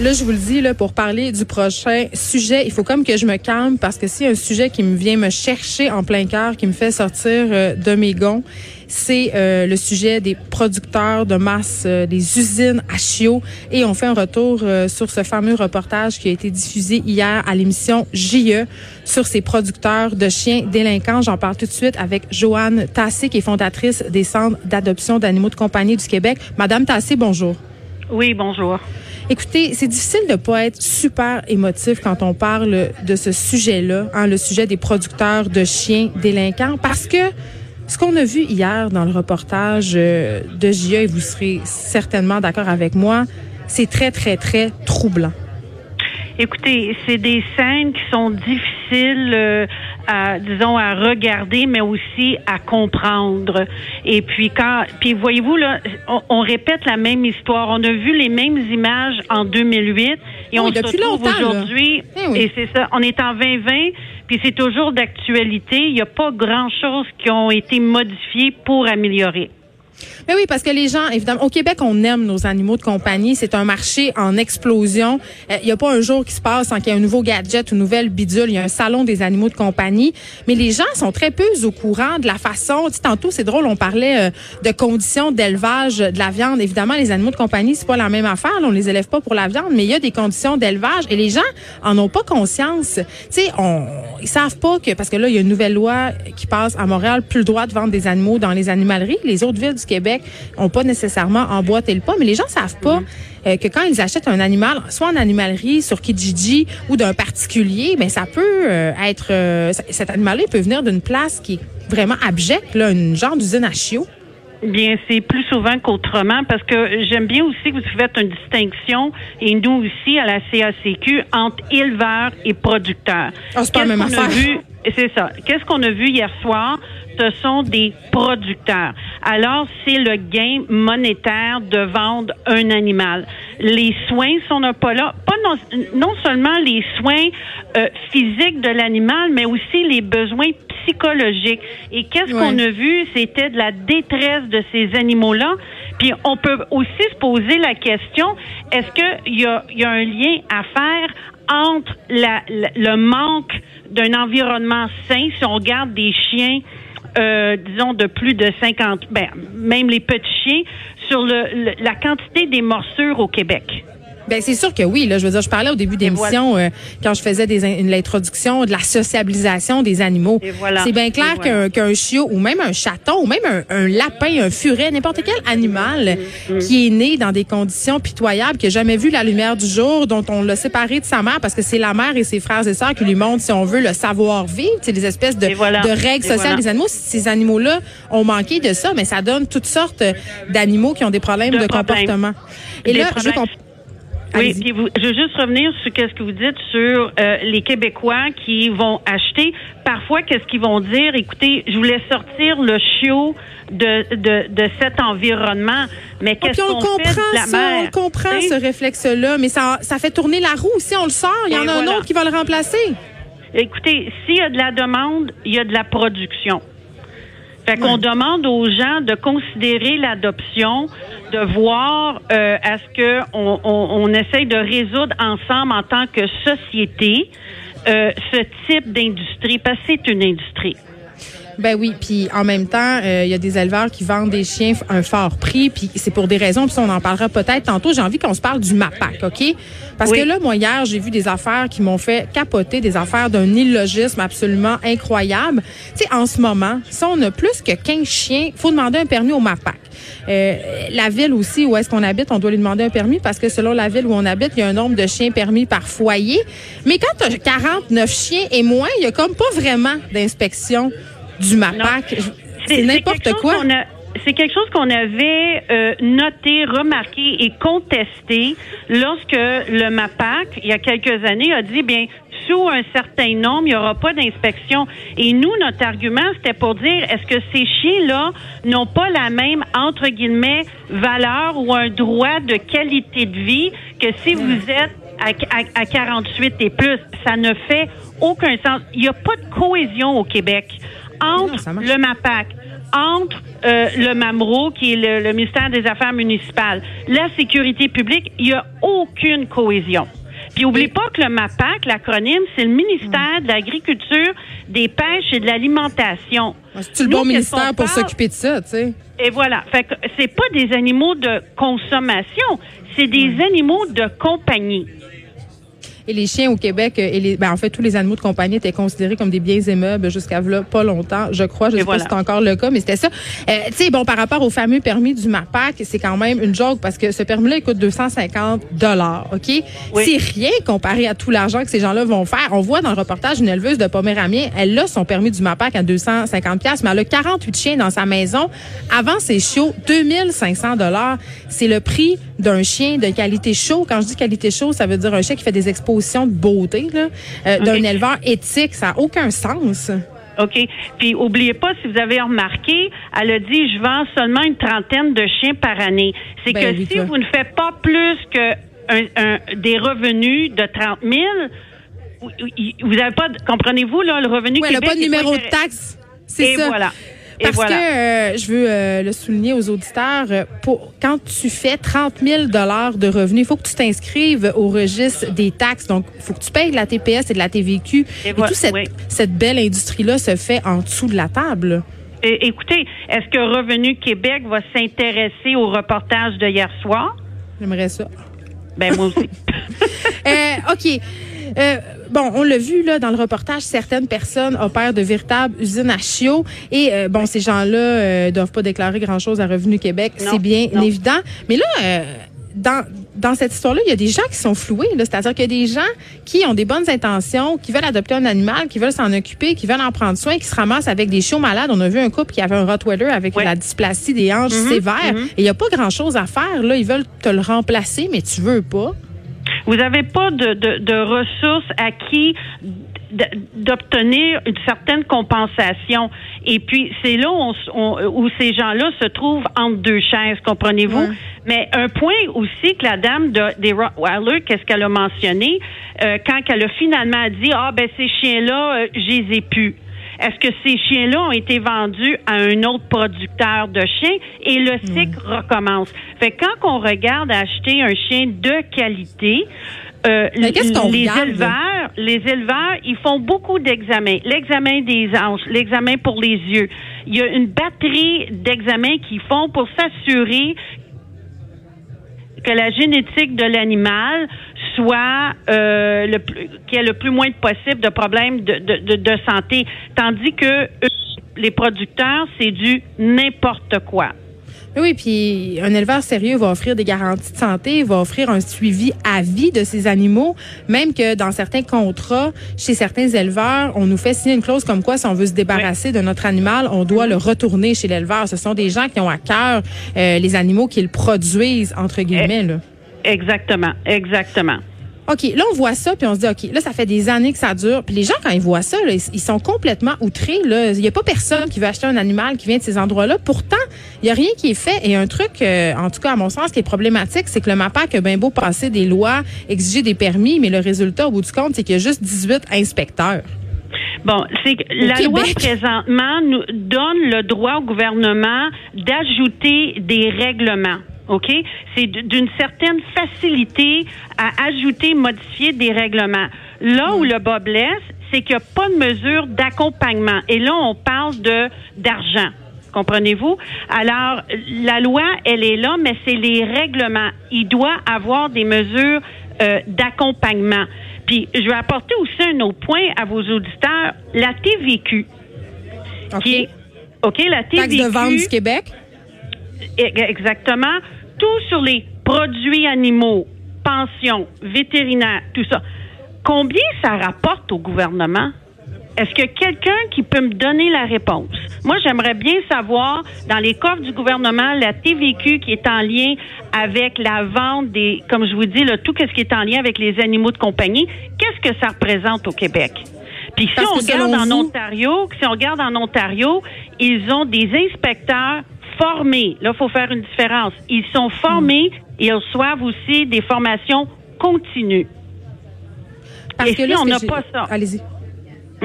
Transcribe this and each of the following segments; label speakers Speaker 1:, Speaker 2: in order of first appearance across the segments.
Speaker 1: Là, je vous le dis, là, pour parler du prochain sujet, il faut comme que je me calme parce que c'est un sujet qui me vient me chercher en plein cœur, qui me fait sortir euh, de mes gonds, c'est euh, le sujet des producteurs de masse, euh, des usines à chiots. Et on fait un retour sur ce fameux reportage qui a été diffusé hier à l'émission JE sur ces producteurs de chiens délinquants. J'en parle tout de suite avec Joanne Tassé, qui est fondatrice des centres d'adoption d'animaux de compagnie du Québec. Madame Tassé, bonjour.
Speaker 2: Oui, bonjour.
Speaker 1: Écoutez, c'est difficile de pas être super émotif quand on parle de ce sujet-là, hein, le sujet des producteurs de chiens délinquants, parce que ce qu'on a vu hier dans le reportage euh, de JA, et vous serez certainement d'accord avec moi, c'est très, très, très troublant.
Speaker 2: Écoutez, c'est des scènes qui sont difficiles, euh, à, disons, à regarder, mais aussi à comprendre. Et puis quand, puis voyez-vous là, on, répète la même histoire. On a vu les mêmes images en 2008 et on se retrouve aujourd'hui. Eh et c'est ça. On est en 2020. Puis c'est toujours d'actualité. Il n'y a pas grand-chose qui ont été modifiées pour améliorer.
Speaker 1: Mais oui, parce que les gens, évidemment, au Québec, on aime nos animaux de compagnie. C'est un marché en explosion. Il euh, n'y a pas un jour qui se passe sans qu'il y ait un nouveau gadget, une nouvelle bidule. Il y a un salon des animaux de compagnie. Mais les gens sont très peu au courant de la façon. Tu sais, tantôt, c'est drôle, on parlait euh, de conditions d'élevage de la viande. Évidemment, les animaux de compagnie, c'est pas la même affaire. On les élève pas pour la viande, mais il y a des conditions d'élevage et les gens en ont pas conscience. Tu sais, on, ils savent pas que parce que là, il y a une nouvelle loi qui passe à Montréal, plus le droit de vendre des animaux dans les animaleries. Les autres villes du Québec ont pas nécessairement emboîté le pas, mais les gens savent pas euh, que quand ils achètent un animal, soit en animalerie, sur Kijiji ou d'un particulier, ben ça peut euh, être euh, cet animal-là peut venir d'une place qui est vraiment abjecte, là, une genre d'usine à chiots.
Speaker 2: Bien, c'est plus souvent qu'autrement parce que j'aime bien aussi que vous faites une distinction et nous aussi à la CACQ entre éleveurs et producteurs.
Speaker 1: Oh, c'est pas la même affaire.
Speaker 2: C'est ça. Qu'est-ce qu'on a vu hier soir? Ce sont des producteurs. Alors, c'est le gain monétaire de vendre un animal. Les soins sont pas là. Pas non, seulement les soins euh, physiques de l'animal, mais aussi les besoins psychologiques. Et qu'est-ce qu'on a vu? C'était de la détresse de ces animaux-là. Puis on peut aussi se poser la question, est-ce qu'il y a, y a un lien à faire entre la, le manque d'un environnement sain, si on regarde des chiens, euh, disons, de plus de 50, ben, même les petits chiens, sur le, la quantité des morsures au Québec.
Speaker 1: Ben c'est sûr que oui. Là, je veux dire, je parlais au début d'émission euh, quand je faisais des, l'introduction de la sociabilisation des animaux. C'est bien clair qu'un, qu'un chiot ou même un chaton ou même un, lapin, un furet, n'importe quel animal mm-hmm. qui est né dans des conditions pitoyables, qui a jamais vu la lumière du jour, dont on l'a séparé de sa mère parce que c'est la mère et ses frères et sœurs qui lui montrent, si on veut, le savoir-vivre, c'est des espèces de, de règles sociales des animaux. Ces animaux-là ont manqué de ça, mais ça donne toutes sortes d'animaux qui ont des problèmes de, comportement.
Speaker 2: Et là, je oui, puis vous, je veux juste revenir sur ce que vous dites sur euh, les Québécois qui vont acheter. Parfois, qu'est-ce qu'ils vont dire? Écoutez, je voulais sortir le chiot de, de, de cet environnement, mais oh, qu'est-ce qu'on fait de la
Speaker 1: ça, On comprend ce réflexe-là, mais ça, ça fait tourner la roue. Si on le sort, il y en a un autre qui va le remplacer.
Speaker 2: Écoutez, s'il y a de la demande, il y a de la production. Fait qu'on demande aux gens de considérer l'adoption, de voir euh, à ce que on, on, essaye de résoudre ensemble en tant que société euh, ce type d'industrie, parce que c'est une industrie.
Speaker 1: Ben oui, puis en même temps, euh, il y a des éleveurs qui vendent des chiens à un fort prix, puis c'est pour des raisons, puis on en parlera peut-être tantôt. J'ai envie qu'on se parle du MAPAC, OK? Parce que là, moi, hier, j'ai vu des affaires qui m'ont fait capoter, des affaires d'un illogisme absolument incroyable. Tu sais, en ce moment, si on a plus que 15 chiens, faut demander un permis au MAPAC. Euh, la ville aussi où est-ce qu'on habite, on doit lui demander un permis parce que selon la ville où on habite, il y a un nombre de chiens permis par foyer. Mais quand tu as 49 chiens et moins, il y a comme pas vraiment d'inspection du MAPAC. C'est n'importe quoi.
Speaker 2: C'est quelque chose qu'on avait euh, noté, remarqué et contesté lorsque le MAPAC, il y a quelques années, a dit, bien, sous un certain nombre, il n'y aura pas d'inspection. Et nous, notre argument, c'était pour dire, est-ce que ces chiens-là n'ont pas la même, entre guillemets, valeur ou un droit de qualité de vie que si vous êtes à, à 48 et plus? Ça ne fait aucun sens. Il n'y a pas de cohésion au Québec entre le MAPAC, entre euh, le MAMRO, qui est le, le, ministère des Affaires municipales, la sécurité publique, il n'y a aucune cohésion. Puis n'oubliez pas que le MAPAC, l'acronyme, c'est le ministère de l'Agriculture, des Pêches et de l'Alimentation.
Speaker 1: C'est le bon ministère pour s'occuper de ça, tu sais?
Speaker 2: Et voilà. Fait que c'est pas des animaux de consommation, c'est des animaux de compagnie.
Speaker 1: Et les chiens au Québec, euh, et les, ben en fait, tous les animaux de compagnie étaient considérés comme des biens immeubles jusqu'à là, pas longtemps, je crois. Je sais pas si c'est encore le cas, mais c'était ça. Euh, tu sais, bon, par rapport au fameux permis du MAPAC, c'est quand même une joke parce que ce permis-là il coûte 250 dollars, OK? C'est rien comparé à tout l'argent que ces gens-là vont faire. On voit dans le reportage une éleveuse de Poméramiens, elle a son permis du MAPAC à 250 pièces, mais elle a 48 chiens dans sa maison. Avant ses chiots, 2500 dollars. C'est le prix d'un chien de qualité chaud. Quand je dis qualité chaud, ça veut dire un chien qui fait des expositions de beauté, euh, d'un éleveur éthique. Ça n'a aucun sens.
Speaker 2: OK. Puis, oubliez pas, si vous avez remarqué, elle a dit, je vends seulement une trentaine de chiens par année. C'est ben que si vous ne faites pas plus que des revenus de 30 000, vous n'avez pas, comprenez-vous, là, le revenu
Speaker 1: oui, elle n'a pas de numéro de taxe. C'est ça.
Speaker 2: voilà.
Speaker 1: Parce que euh, je veux euh, le souligner aux auditeurs, euh, pour, quand tu fais 30 000 dollars de revenus, il faut que tu t'inscrives au registre des taxes. Donc, il faut que tu payes de la TPS et de la TVQ. Et, toute cette, cette belle industrie-là se fait en dessous de la table.
Speaker 2: écoutez, est-ce que Revenu Québec va s'intéresser au reportage de hier soir?
Speaker 1: J'aimerais ça.
Speaker 2: Ben moi aussi.
Speaker 1: OK. Euh, bon, on l'a vu là dans le reportage, certaines personnes opèrent de véritables usines à chiots et euh, bon, ces gens-là euh, doivent pas déclarer grand-chose à Revenu Québec, c'est bien évident. Mais là, euh, dans, dans cette histoire-là, il y a des gens qui sont floués. C'est-à-dire qu'il y a des gens qui ont des bonnes intentions, qui veulent adopter un animal, qui veulent s'en occuper, qui veulent en prendre soin, qui se ramassent avec des chiots malades. On a vu un couple qui avait un Rottweiler avec la dysplasie des hanches mm-hmm. sévère. Mm-hmm. Et il n'y a pas grand-chose à faire. Là, ils veulent te le remplacer, mais tu veux pas.
Speaker 2: Vous n'avez pas de, de, de ressources d'obtenir une certaine compensation. Et puis, c'est là où, ces gens-là se trouvent entre deux chaises, comprenez-vous? Mais un point aussi que la dame de, des Rottweiler, qu'est-ce qu'elle a mentionné, euh, quand elle a finalement dit, ah, ben, ces chiens-là, euh, je les ai plus. Est-ce que ces chiens-là ont été vendus à un autre producteur de chiens et le cycle recommence? Fait que quand on regarde acheter un chien de qualité, euh, les éleveurs, les éleveurs, ils font beaucoup d'examens. L'examen des hanches, l'examen pour les yeux. Il y a une batterie d'examens qu'ils font pour s'assurer que la génétique de l'animal soit euh, le plus, qu'il y ait le plus moins possible de problèmes de, de, de, santé, tandis que les producteurs, c'est du n'importe quoi.
Speaker 1: Oui, puis un éleveur sérieux va offrir des garanties de santé, va offrir un suivi à vie de ses animaux, même que dans certains contrats, chez certains éleveurs, on nous fait signer une clause comme quoi si on veut se débarrasser de notre animal, on doit le retourner chez l'éleveur. Ce sont des gens qui ont à cœur euh, les animaux qu'ils produisent, entre guillemets. Là.
Speaker 2: Exactement, exactement.
Speaker 1: OK, là, on voit ça, puis on se dit, OK, là, ça fait des années que ça dure. Puis les gens, quand ils voient ça, ils sont complètement outrés. Il n'y a pas personne qui veut acheter un animal qui vient de ces endroits-là. Pourtant, il n'y a rien qui est fait. Et un truc, euh, en tout cas, à mon sens, qui est problématique, c'est que le MAPAC a bien beau passer des lois, exiger des permis, mais le résultat, au bout du compte, c'est qu'il y a juste 18 inspecteurs.
Speaker 2: Bon, c'est que la loi présentement nous donne le droit au gouvernement d'ajouter des règlements. OK? C'est d'une certaine facilité à ajouter, modifier des règlements. Là où le bas blesse, c'est qu'il n'y a pas de mesure d'accompagnement. Et là, on parle de d'argent. Comprenez-vous? Alors, la loi, elle est là, mais c'est les règlements. Il doit avoir des mesures euh, d'accompagnement. Puis, je vais apporter aussi un autre point à vos auditeurs. La TVQ.
Speaker 1: OK. OK, la TVQ. Taxe de vente du Québec?
Speaker 2: E, exactement tout sur les produits animaux, pensions, vétérinaires, tout ça. Combien ça rapporte au gouvernement? Est-ce que quelqu'un qui peut me donner la réponse? Moi, j'aimerais bien savoir, dans les coffres du gouvernement, la TVQ qui est en lien avec la vente des, comme je vous dis, tout ce qui est en lien avec les animaux de compagnie, qu'est-ce que ça représente au Québec? Puis si on regarde en Ontario, si on regarde en Ontario, ils ont des inspecteurs formés. Là, il faut faire une différence. Ils sont formés et ils reçoivent aussi des formations continues.
Speaker 1: Parce que là, on n'a pas ça. Allez-y.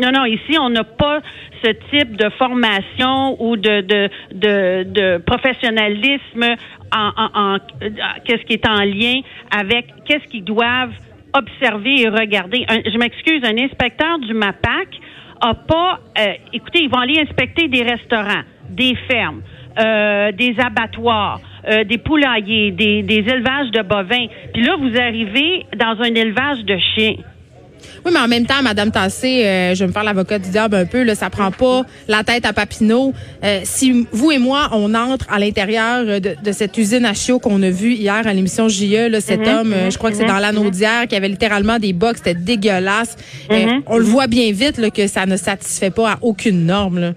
Speaker 2: Non, non, ici, on n'a pas ce type de formation ou de, de, de, de professionnalisme en, en, en qu'est-ce qui est en lien avec qu'est-ce qu'ils doivent observer et regarder. je m'excuse, un inspecteur du MAPAC a pas. Euh, écoutez, ils vont aller inspecter des restaurants, des fermes, euh, des abattoirs. Euh, des poulaillers, des, des élevages de bovins. Puis là, vous arrivez dans un élevage de chiens.
Speaker 1: Oui, mais en même temps, Madame Tassé, euh, je vais me faire l'avocat du diable un peu. Là, ça prend pas la tête à Papineau. Euh, si vous et moi, on entre à l'intérieur de, de, cette usine à chiots qu'on a vue hier à l'émission JE, là, cet mhm, homme, euh, je crois que c'est dans l'anneau d'hier, qui avait littéralement des box, c'était dégueulasse. Mhm. on le voit bien vite là, que ça ne satisfait pas à aucune norme. Là.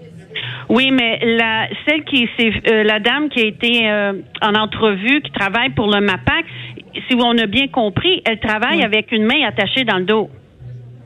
Speaker 2: Oui, mais la celle qui c'est la dame qui a été en entrevue, qui travaille pour le MAPAC, si on a bien compris, elle travaille avec une main attachée dans le dos.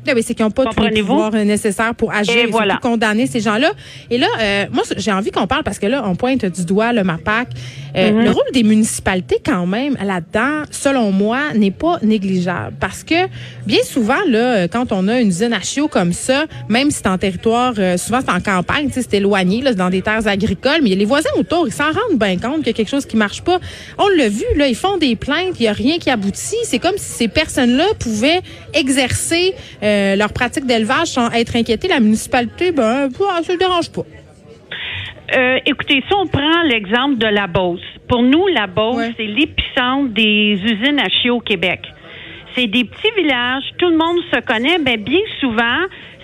Speaker 1: Ah oui, c'est qu'ils n'ont pas tous les pouvoirs nécessaires pour agir et, voilà. condamner ces gens-là. Et là, euh, moi, j'ai envie qu'on parle parce que là, on pointe du doigt le MAPAC. Euh, mm-hmm. Le rôle des municipalités, quand même, là-dedans, selon moi, n'est pas négligeable. Parce que bien souvent, là, quand on a une usine à chiots comme ça, même si c'est en territoire, euh, souvent c'est en campagne, c'est éloigné, là, dans des terres agricoles, mais les voisins autour, ils s'en rendent bien compte qu'il y a quelque chose qui marche pas. On l'a vu, là, ils font des plaintes, il y a rien qui aboutit. C'est comme si ces personnes-là pouvaient exercer euh, leur pratique d'élevage sans être inquiétées. La municipalité, ben, ça ne dérange pas.
Speaker 2: Euh, écoutez, si on prend l'exemple de la Beauce, pour nous, la Beauce, c'est l'épicentre des usines à chiots au Québec. C'est des petits villages, tout le monde se connaît, ben bien souvent,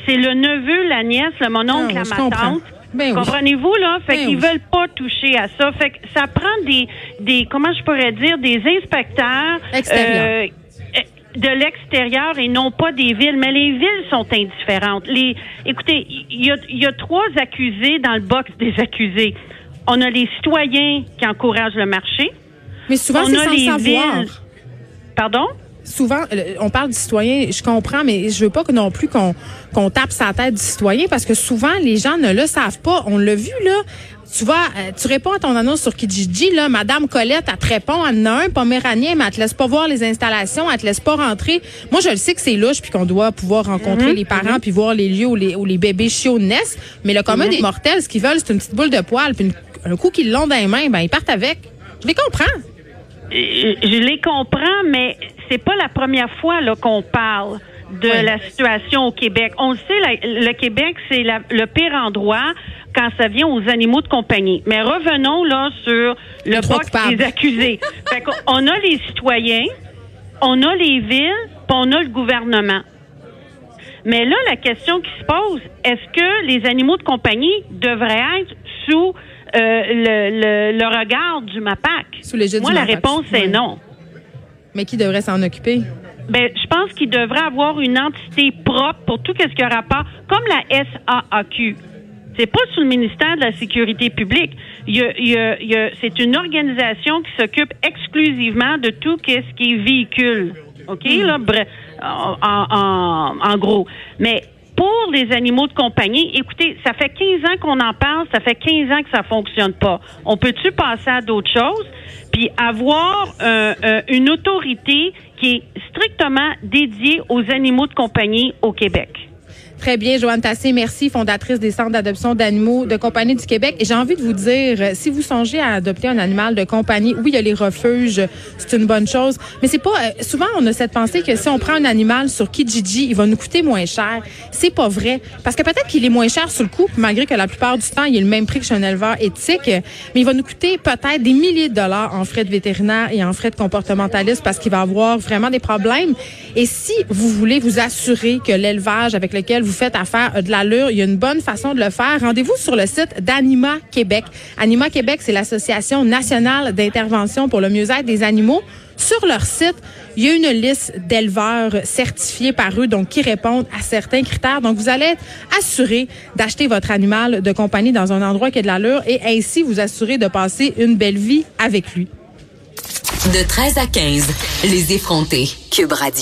Speaker 2: c'est le neveu, la nièce, le mononcle, ah, la ma tante. Ben Comprenez-vous, là? Fait ben qu'ils veulent pas toucher à ça. Fait que ça prend des, des comment je pourrais dire, des inspecteurs.
Speaker 1: Euh,
Speaker 2: de l'extérieur et non pas des villes. Mais les villes sont indifférentes. Les, écoutez, il y a, y a trois accusés dans le box des accusés. On a les citoyens qui encouragent le marché.
Speaker 1: Mais souvent, c'est sans savoir. Villes.
Speaker 2: Pardon?
Speaker 1: Souvent, on parle du citoyen, je comprends, mais je veux pas que non plus qu'on qu'on tape sa tête du citoyen parce que souvent les gens ne le savent pas. On l'a vu là. Tu vois, euh, tu réponds à ton annonce sur Kijiji, là, Madame Colette, elle te répond, elle en a un poméranien, mais elle te laisse pas voir les installations, elle te laisse pas rentrer. Moi, je le sais que c'est louche, puis qu'on doit pouvoir rencontrer mhm, les parents, mhm. puis voir les lieux où les, où les bébés chiots naissent. Mais le commun mhm. des mortels, ce qu'ils veulent, c'est une petite boule de poil, puis un coup qu'ils l'ont dans les mains, ben ils partent avec. Je les comprends.
Speaker 2: Je les comprends, mais c'est pas la première fois là qu'on parle de la situation au Québec. On le sait, le Québec, c'est le pire endroit quand ça vient aux animaux de compagnie. Mais revenons là sur le box des accusés. fait on a les citoyens, on a les villes, puis on a le gouvernement. Mais là, la question qui se pose, est-ce que les animaux de compagnie devraient être sous euh, le, le, regard du MAPAC?
Speaker 1: Sous les
Speaker 2: Moi, la réponse est non.
Speaker 1: Mais qui devrait s'en occuper?
Speaker 2: Ben, je pense qu'il devrait avoir une entité propre pour tout ce qui a rapport, comme la SAAQ. C'est pas sous le ministère de la Sécurité publique. C'est une organisation qui s'occupe exclusivement de tout ce qui est véhicule. OK, hmm. là, en, en, en gros. Mais pour les animaux de compagnie, écoutez, ça fait 15 ans qu'on en parle, ça fait 15 ans que ça fonctionne pas. On peut-tu passer à d'autres choses? Puis avoir euh, euh, une autorité qui est strictement dédiée aux animaux de compagnie au Québec.
Speaker 1: Très bien, Joanne Tassé, merci, fondatrice des centres d'adoption d'animaux de compagnie du Québec. Et j'ai envie de vous dire, euh, si vous songez à adopter un animal de compagnie, oui, il y a les refuges, c'est une bonne chose, mais c'est pas euh, souvent on a cette pensée que si on prend un animal sur Kijiji, il va nous coûter moins cher. C'est pas vrai, parce que peut-être qu'il est moins cher sur le coup, malgré que la plupart du temps, il est le même prix que chez un éleveur éthique, mais il va nous coûter peut-être des milliers de dollars en frais de vétérinaire et en frais de comportementaliste parce qu'il va avoir vraiment des problèmes. Et si vous voulez vous assurer que l'élevage avec lequel vous faites affaire de l'allure, il y a une bonne façon de le faire. Rendez-vous sur le site d'Anima Québec. Anima Québec, c'est l'Association nationale d'intervention pour le mieux-être des animaux. Sur leur site, il y a une liste d'éleveurs certifiés par eux, donc qui répondent à certains critères. Donc, vous allez être assuré d'acheter votre animal de compagnie dans un endroit qui a de l'allure et ainsi vous assurer de passer une belle vie avec lui.
Speaker 3: De 13 à 15, les effrontés. Cube Radio.